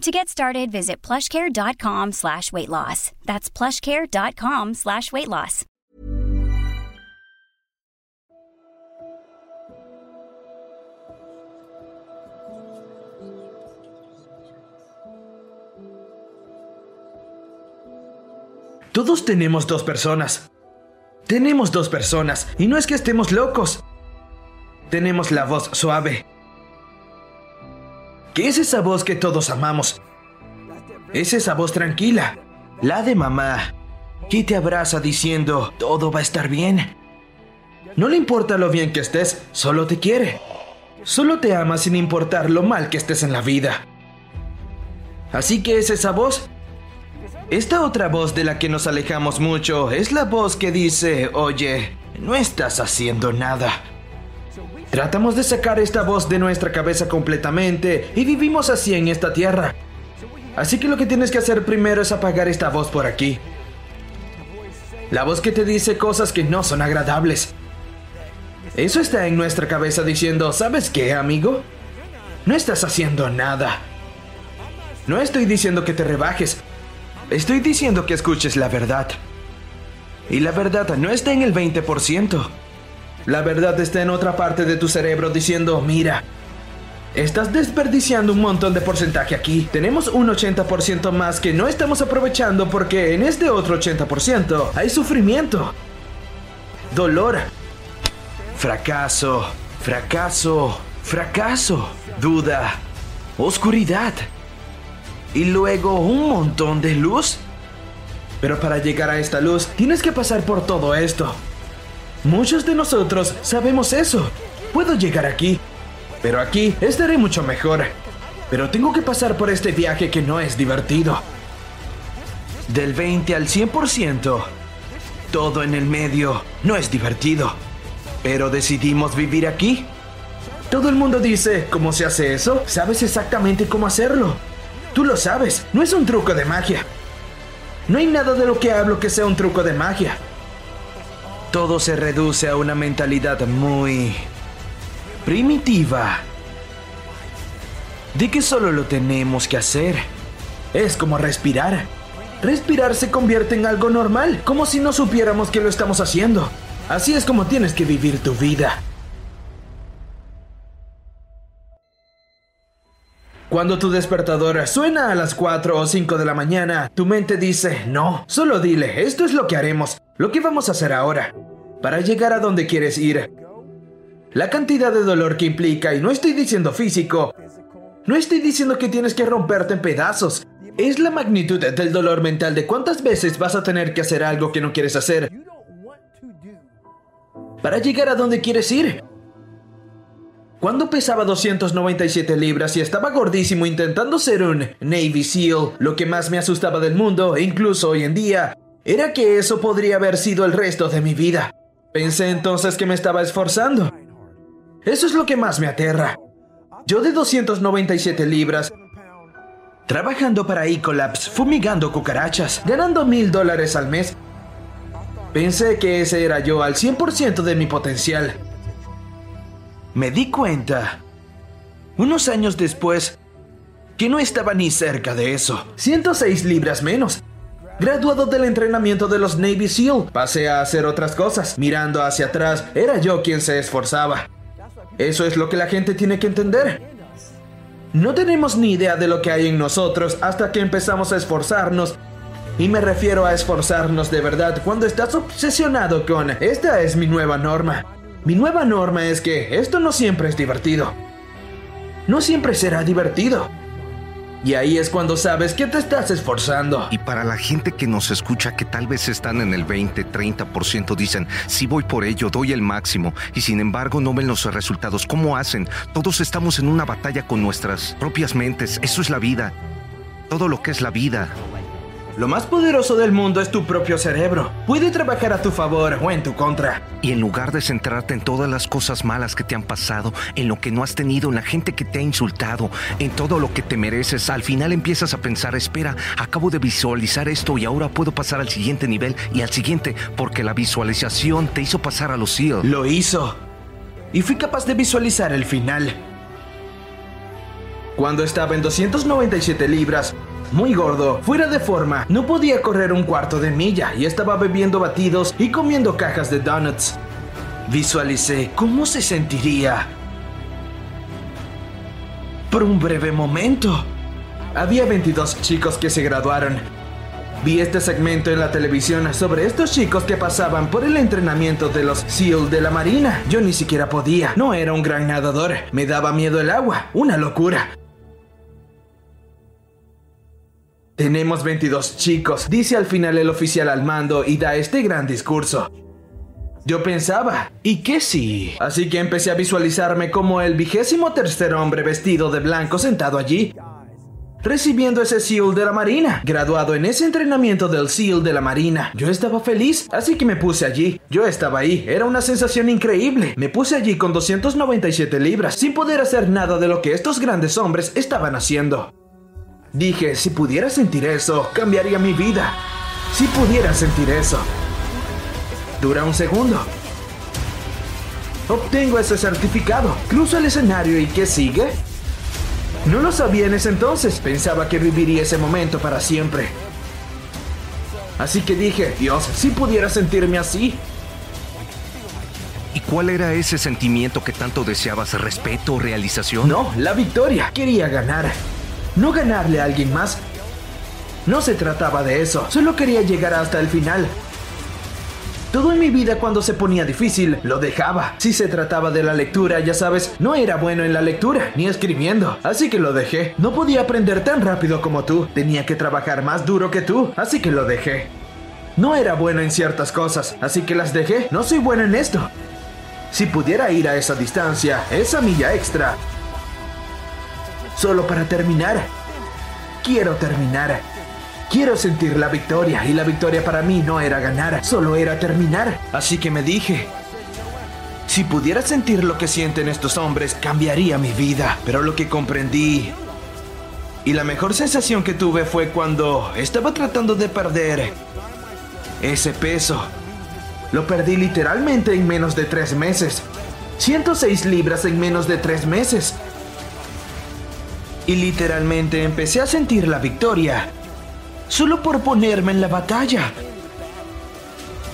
To get started, visit plushcare.com slash weight loss. That's plushcare.com slash weight loss. Todos tenemos dos personas. Tenemos dos personas, y no es que estemos locos. Tenemos la voz suave. ¿Qué es esa voz que todos amamos? Es esa voz tranquila, la de mamá, que te abraza diciendo, todo va a estar bien. No le importa lo bien que estés, solo te quiere. Solo te ama sin importar lo mal que estés en la vida. Así que es esa voz esta otra voz de la que nos alejamos mucho es la voz que dice, oye, no estás haciendo nada. Tratamos de sacar esta voz de nuestra cabeza completamente y vivimos así en esta tierra. Así que lo que tienes que hacer primero es apagar esta voz por aquí. La voz que te dice cosas que no son agradables. Eso está en nuestra cabeza diciendo, ¿sabes qué, amigo? No estás haciendo nada. No estoy diciendo que te rebajes, Estoy diciendo que escuches la verdad. Y la verdad no está en el 20%. La verdad está en otra parte de tu cerebro diciendo, mira, estás desperdiciando un montón de porcentaje aquí. Tenemos un 80% más que no estamos aprovechando porque en este otro 80% hay sufrimiento, dolor, fracaso, fracaso, fracaso, duda, oscuridad y luego un montón de luz. Pero para llegar a esta luz tienes que pasar por todo esto. Muchos de nosotros sabemos eso. Puedo llegar aquí, pero aquí estaré mucho mejor. Pero tengo que pasar por este viaje que no es divertido. Del 20 al 100%, todo en el medio no es divertido. Pero decidimos vivir aquí. Todo el mundo dice, ¿cómo se hace eso? ¿Sabes exactamente cómo hacerlo? Tú lo sabes, no es un truco de magia. No hay nada de lo que hablo que sea un truco de magia. Todo se reduce a una mentalidad muy primitiva. De que solo lo tenemos que hacer. Es como respirar. Respirar se convierte en algo normal, como si no supiéramos que lo estamos haciendo. Así es como tienes que vivir tu vida. Cuando tu despertador suena a las 4 o 5 de la mañana, tu mente dice, no, solo dile, esto es lo que haremos, lo que vamos a hacer ahora, para llegar a donde quieres ir. La cantidad de dolor que implica, y no estoy diciendo físico, no estoy diciendo que tienes que romperte en pedazos, es la magnitud del dolor mental de cuántas veces vas a tener que hacer algo que no quieres hacer para llegar a donde quieres ir. Cuando pesaba 297 libras y estaba gordísimo intentando ser un Navy SEAL, lo que más me asustaba del mundo, incluso hoy en día, era que eso podría haber sido el resto de mi vida. Pensé entonces que me estaba esforzando. Eso es lo que más me aterra. Yo de 297 libras, trabajando para Ecolabs, fumigando cucarachas, ganando mil dólares al mes. Pensé que ese era yo al 100% de mi potencial. Me di cuenta, unos años después, que no estaba ni cerca de eso. 106 libras menos. Graduado del entrenamiento de los Navy SEAL, pasé a hacer otras cosas. Mirando hacia atrás, era yo quien se esforzaba. Eso es lo que la gente tiene que entender. No tenemos ni idea de lo que hay en nosotros hasta que empezamos a esforzarnos Y me refiero a esforzarnos de verdad cuando estás obsesionado con esta es mi nueva norma. Mi nueva norma es que esto no siempre es divertido. No siempre será divertido. Y ahí es cuando sabes que te estás esforzando. Y para la gente que nos escucha que tal vez están en el 20, 30%, dicen, sí voy por ello, doy el máximo, y sin embargo no ven los resultados. ¿Cómo hacen? Todos estamos en una batalla con nuestras propias mentes. Eso es la vida. Todo lo que es la vida. Lo más poderoso del mundo es tu propio cerebro. Puede trabajar a tu favor o en tu contra. Y en lugar de centrarte en todas las cosas malas que te han pasado, en lo que no has tenido, en la gente que te ha insultado, en todo lo que te mereces, al final empiezas a pensar, espera, acabo de visualizar esto y ahora puedo pasar al siguiente nivel y al siguiente, porque la visualización te hizo pasar a los SEAL. Lo hizo. Y fui capaz de visualizar el final. Cuando estaba en 297 libras, muy gordo, fuera de forma, no podía correr un cuarto de milla y estaba bebiendo batidos y comiendo cajas de donuts. Visualicé cómo se sentiría. Por un breve momento, había 22 chicos que se graduaron. Vi este segmento en la televisión sobre estos chicos que pasaban por el entrenamiento de los SEAL de la Marina. Yo ni siquiera podía. No era un gran nadador. Me daba miedo el agua. Una locura. Tenemos 22 chicos, dice al final el oficial al mando y da este gran discurso. Yo pensaba, ¿y qué sí? Así que empecé a visualizarme como el vigésimo tercer hombre vestido de blanco sentado allí, recibiendo ese SEAL de la Marina, graduado en ese entrenamiento del SEAL de la Marina. Yo estaba feliz, así que me puse allí. Yo estaba ahí, era una sensación increíble. Me puse allí con 297 libras, sin poder hacer nada de lo que estos grandes hombres estaban haciendo. Dije, si pudiera sentir eso, cambiaría mi vida. Si pudiera sentir eso. Dura un segundo. Obtengo ese certificado. Cruzo el escenario y ¿qué sigue? No lo sabía en ese entonces. Pensaba que viviría ese momento para siempre. Así que dije, Dios, si pudiera sentirme así. ¿Y cuál era ese sentimiento que tanto deseabas? ¿Respeto o realización? No, la victoria. Quería ganar no ganarle a alguien más. No se trataba de eso, solo quería llegar hasta el final. Todo en mi vida cuando se ponía difícil, lo dejaba. Si se trataba de la lectura, ya sabes, no era bueno en la lectura, ni escribiendo. Así que lo dejé. No podía aprender tan rápido como tú. Tenía que trabajar más duro que tú. Así que lo dejé. No era bueno en ciertas cosas, así que las dejé. No soy bueno en esto. Si pudiera ir a esa distancia, esa milla extra, solo para terminar. Quiero terminar. Quiero sentir la victoria y la victoria para mí no era ganar, solo era terminar. Así que me dije, si pudiera sentir lo que sienten estos hombres, cambiaría mi vida. Pero lo que comprendí y la mejor sensación que tuve fue cuando estaba tratando de perder ese peso. Lo perdí literalmente en menos de tres meses. 106 libras en menos de tres meses y literalmente empecé a sentir la victoria, solo por ponerme en la batalla.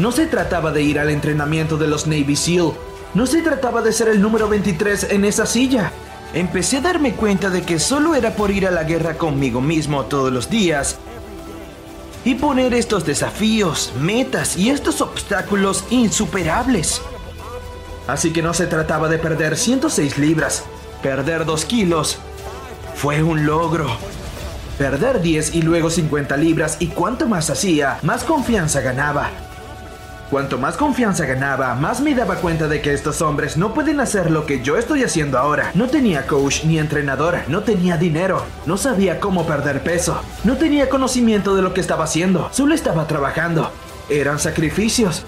No se trataba de ir al entrenamiento de los Navy SEAL, no se trataba de ser el número 23 en esa silla. Empecé a darme cuenta de que solo era por ir a la guerra conmigo mismo todos los días y poner estos desafíos, metas y estos obstáculos insuperables. Así que no se trataba de perder 106 libras, perder 2 kilos fue un logro. Perder 10 y luego 50 libras y cuanto más hacía, más confianza ganaba. Cuanto más confianza ganaba, más me daba cuenta de que estos hombres no pueden hacer lo que yo estoy haciendo ahora. No tenía coach ni entrenador, no tenía dinero, no sabía cómo perder peso, no tenía conocimiento de lo que estaba haciendo, solo estaba trabajando. Eran sacrificios.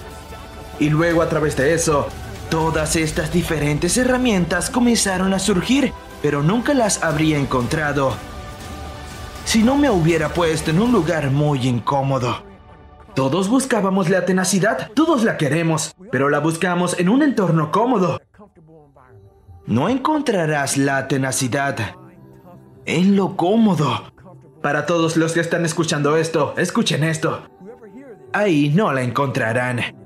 Y luego a través de eso, todas estas diferentes herramientas comenzaron a surgir pero nunca las habría encontrado si no me hubiera puesto en un lugar muy incómodo. Todos buscábamos la tenacidad, todos la queremos, pero la buscamos en un entorno cómodo. No encontrarás la tenacidad en lo cómodo. Para todos los que están escuchando esto, escuchen esto. Ahí no la encontrarán.